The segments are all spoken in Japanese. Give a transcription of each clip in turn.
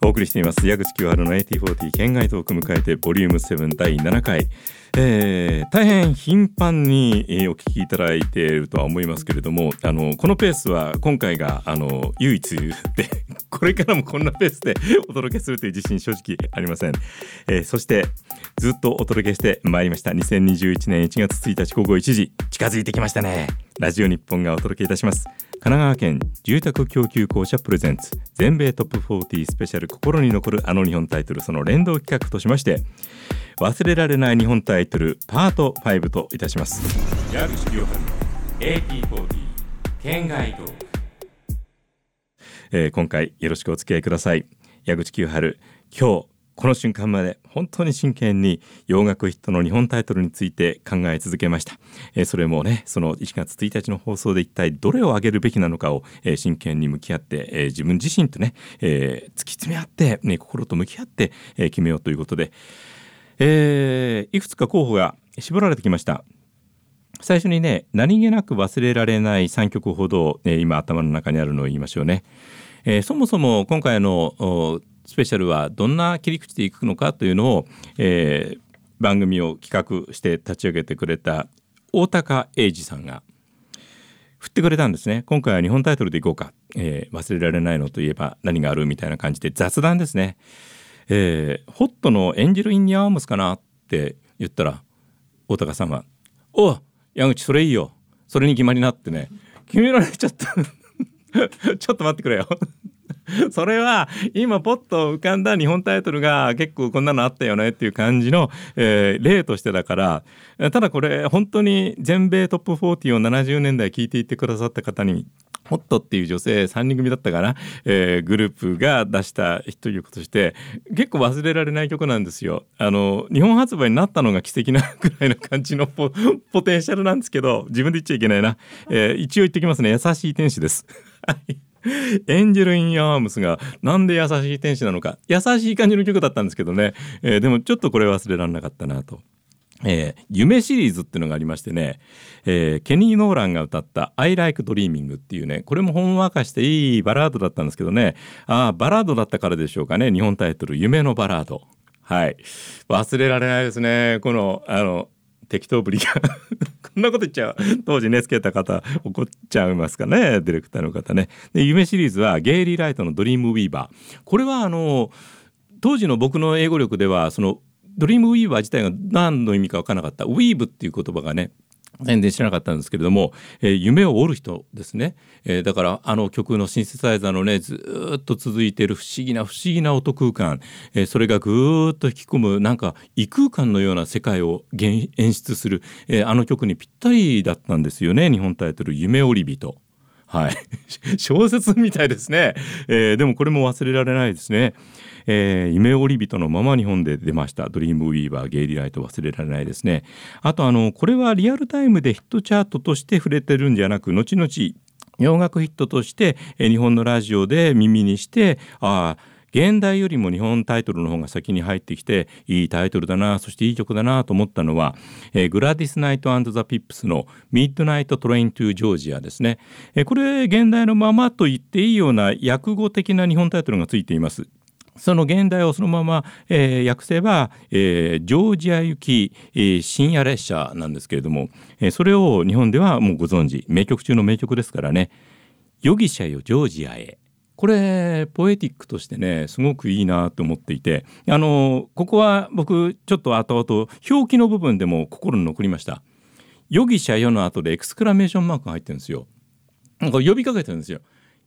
お送りしています。矢口清春の AT40 県外トーク迎えてボリューム7第7回、えー、大変頻繁に、お聞きいただいているとは思いますけれどもあのこのペースは今回があの唯一で これからもこんなペースでお届けするという自信正直ありません、えー、そしてずっとお届けしてまいりました。2021年1月1日午後1時。近づいてきましたね。ラジオ日本がお届けいたします。神奈川県住宅供給公社プレゼンツ。全米トップ40スペシャル心に残るあの日本タイトル。その連動企画としまして忘れられない日本タイトルパート5といたします。矢口清春 AT40 県外と、えー、今回よろしくお付き合いください。矢口清春今日この瞬間まで本当に真剣に洋楽ヒットの日本タイトルについて考え続けました、えー、それもねその1月1日の放送で一体どれを上げるべきなのかを、えー、真剣に向き合って、えー、自分自身とね、え突き詰め合って、ね、心と向き合って、え決めようということで、えいくつか候補が絞られてきました。最初にね何気なく忘れられない3曲ほど、え今頭の中にあるのを言いましょうね、えそもそも今回のスペシャルはどんな切り口でいくのかというのを、えー、番組を企画して立ち上げてくれた大高英二さんが振ってくれたんですね。今回は日本タイトルでいこうか、えー、忘れられないのといえば何があるみたいな感じで雑談ですね、えー、ホットのエンジェル・イン・ニアームスかなって言ったら大高さんは「お矢口それいいよ。それに決まりな」ってね。決められちゃった。ちょっと待ってくれよ。それは今ポッと浮かんだ日本タイトルが結構こんなのあったよねっていう感じの、えー、例としてだからただこれ本当に全米トップ40を70年代聞いていってくださった方にホットっていう女性3人組だったかな、えー、グループが出した一曲として結構忘れられない曲なんですよ。あの日本発売になったのが奇跡なくらいの感じの ポテンシャルなんですけど自分で言っちゃいけないな、えー、一応言ってきますね優しい天使です。エンジェル・イン・アームスがなんで優しい天使なのか。優しい感じの曲だったんですけどね、えー、でもちょっとこれ忘れられなかったなと。えー、夢シリーズっていうのがありましてね、えー、ケニー・ノーランが歌った「I Like Dreaming」っていうね。これもほんわかしていいバラードだったんですけどね。ああバラードだったからでしょうかね。日本タイトル「夢のバラード」はい。忘れられないですね。このあの適当ぶりが。んなこと言っちゃう。当時ねつけた方怒っちゃいますかねディレクターの方ね。で夢シリーズはゲイリー・ライトの「ドリームウィーバー」これはあの当時の僕の英語力ではそのドリームウィーバー自体が何の意味か分からなかった。ウィーブっていう言葉がね全然知らなかったんですけれども、えー、夢を折る人ですね、えー、だからあの曲のシンセサイザーのねずっと続いている不思議な不思議な音空間、えー、それがぐーっと引き込むなんか異空間のような世界を演出する、えあの曲にぴったりだったんですよね。日本タイトル「夢折り人」。はい、小説みたいですね、えでもこれも忘れられないですね。えー、夢織人のまま日本で出ました。 Dream Weaver ゲイリーライト忘れられないですね。あとあのこれはリアルタイムでヒットチャートとして触れてるんじゃなく後々洋楽ヒットとして、え、日本のラジオで耳にしてああ原題よりも日本タイトルの方が先に入ってきていいタイトルだなそしていい曲だなと思ったのは、えー、グラディス・ナイトザ・ピップスの「 Midnight Train to Georgia」ですね、えー、これ現代のままと言っていいような訳語的な日本タイトルがついています。その現代をそのまま、えー、訳せば、えー、ジョージア行き、えー、深夜列車なんですけれども、えー、それを日本ではもうご存知名曲中の名曲ですからね「ヨギシャよジョージアへ」これポエティックとしてねすごくいいなと思っていてあのここは僕ちょっと後々表記の部分でも心に残りました。夜汽車よの後でエクスクラメーションマークが入ってるんですよ。なんか呼びかけてるんですよ。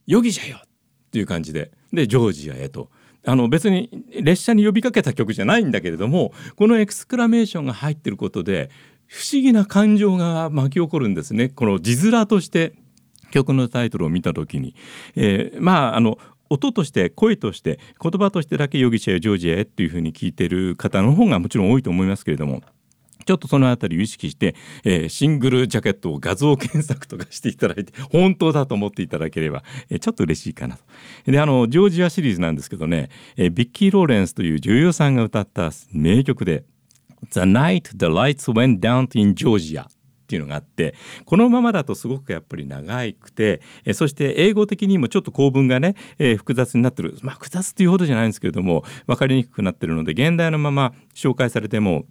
夜汽車よっていう感じででジョージアへと。あの別に列車に呼びかけた曲じゃないんだけれどもこのエクスクラメーションが入ってることで不思議な感情が巻き起こるんですねこの字面として曲のタイトルを見た時に、えー、まああの音として声として言葉としてだけ夜汽車よジョージアへっていうふうに聞いてる方の方がもちろん多いと思いますけれどもちょっとそのあたりを意識して、えー、シングルジャケットを画像検索とかしていただいて本当だと思っていただければ、えー、ちょっと嬉しいかなと。であのジョージアシリーズなんですけどね、えー、ビッキー・ローレンスという女優さんが歌った名曲で「The Night the Lights Went Down in Georgia」っていうのがあってこのままだとすごくやっぱり長くてえそして英語的にもちょっと構文がね、え、複雑になってる。まあ複雑っていうほどじゃないんですけれども分かりにくくなってるので現代のまま紹介されても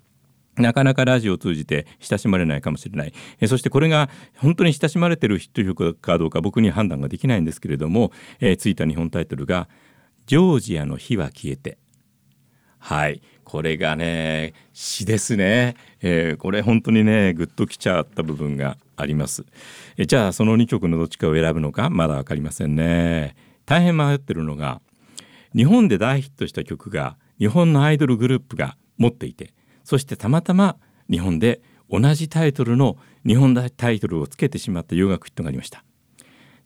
なかなかラジオを通じて親しまれないかもしれない。えそしてこれが本当に親しまれてるヒット曲かどうか僕には判断ができないんですけれども、えー、ついた日本タイトルが「ジョージアの火は消えて」はい。これがね詩ですね、えー、これ本当にねグッときちゃった部分があります。えじゃあその2曲のどっちかを選ぶのかまだ分かりませんね。大変迷ってるのが日本で大ヒットした曲が日本のアイドルグループが持っていてそしてたまたま日本で同じタイトルの日本タイトルをつけてしまった洋楽ヒットがありました。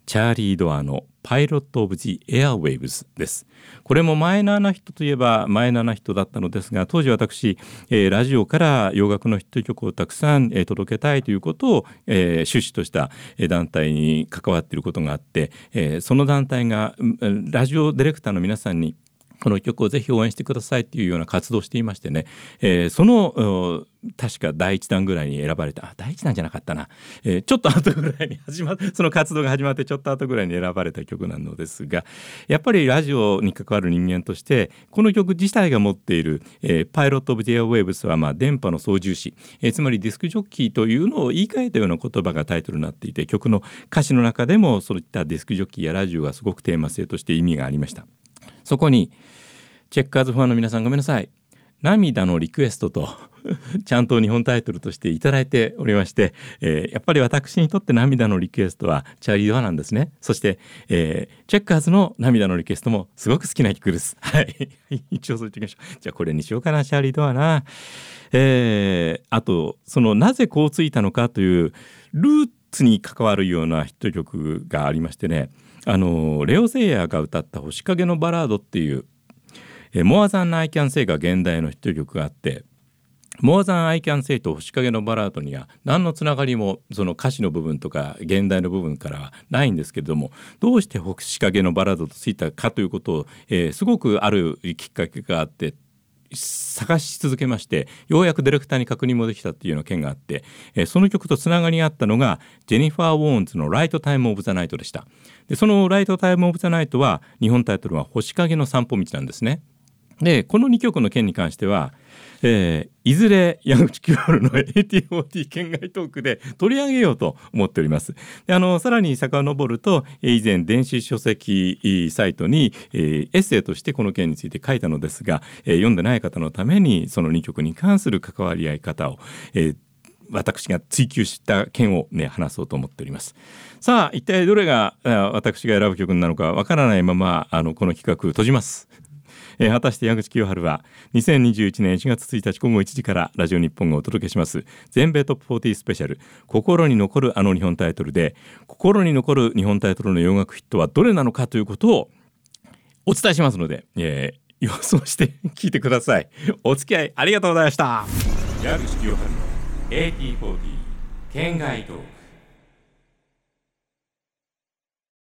チャーリー・ドアのパイロット・オブ・ジ・エアウェイブズです。これもマイナーな人といえばマイナーな人だったのですが当時私、えー、ラジオから洋楽のヒット曲をたくさん、えー、届けたいということを、えー、趣旨とした団体に関わっていることがあって、えー、その団体がラジオディレクターの皆さんにこの曲をぜひ応援してくださいっていうような活動をしていましてね、えー、その確か第1弾ぐらいに選ばれた。あ第1弾じゃなかったな、えー、ちょっと後ぐらいに始まっ その活動が始まってちょっと後ぐらいに選ばれた曲なのですがやっぱりラジオに関わる人間としてこの曲自体が持っている「えー、パイロット・オブ・ディア・ウェーブス」はまあ電波の操縦士、えー、つまりディスクジョッキーというのを言い換えたような言葉がタイトルになっていて曲の歌詞の中でもそういったディスクジョッキーやラジオがすごくテーマ性として意味がありました。そこにチェッカーズファンの皆さんごめんなさい。涙のリクエストと ちゃんと日本タイトルとしていただいておりまして、えー、やっぱり私にとって涙のリクエストはチャーリー・ドアなんですね。そして、えー、チェッカーズの涙のリクエストもすごく好きな曲です。はい。一応そう言っておきましょう。じゃあこれにしようかな。チャーリー・ドアな。えー、あとそのなぜこうついたのかというルーツに関わるようなヒット曲がありましてね。あのレオ・ゼイヤーが歌った「星影のバラード」っていうえ、モアザン・アイ・キャン・セイが現代のヒット曲があってモアザン・アイ・キャン・セイと星影のバラードには何のつながりもその歌詞の部分とか現代の部分からはないんですけれどもどうして星影のバラードとついたかということを、えー、すごくあるきっかけがあって探し続けましてようやくディレクターに確認もできたっていうような件があって、えー、その曲とつながりがあったのがジェニファー・ウォーンズの「ライト・タイム・オブ・ザ・ナイト」でした。でその「ライト・タイム・オブ・ザ・ナイト」は日本タイトルは「星影の散歩道」なんですね。でこの2曲の件に関しては、えー、いずれ矢口清春の ATOT 県外トークで取り上げようと思っております。であのさらに遡ると以前電子書籍サイトに、えー、エッセイとしてこの件について書いたのですが、えー、読んでない方のためにその2曲に関する関わり合い方を、えー、私が追求した件をね話そうと思っておりますさあ一体どれが私が選ぶ曲なのかわからないままあのこの企画閉じますえー、果たして矢口清春は2021年1月1日午後1時からラジオ日本がお届けします。全米トップ40スペシャル。心に残るあの日本タイトルで心に残る日本タイトルの洋楽ヒットはどれなのかということをお伝えしますので、えー、予想して聞いてください。お付き合いありがとうございました。矢口清春の AT40 県外トー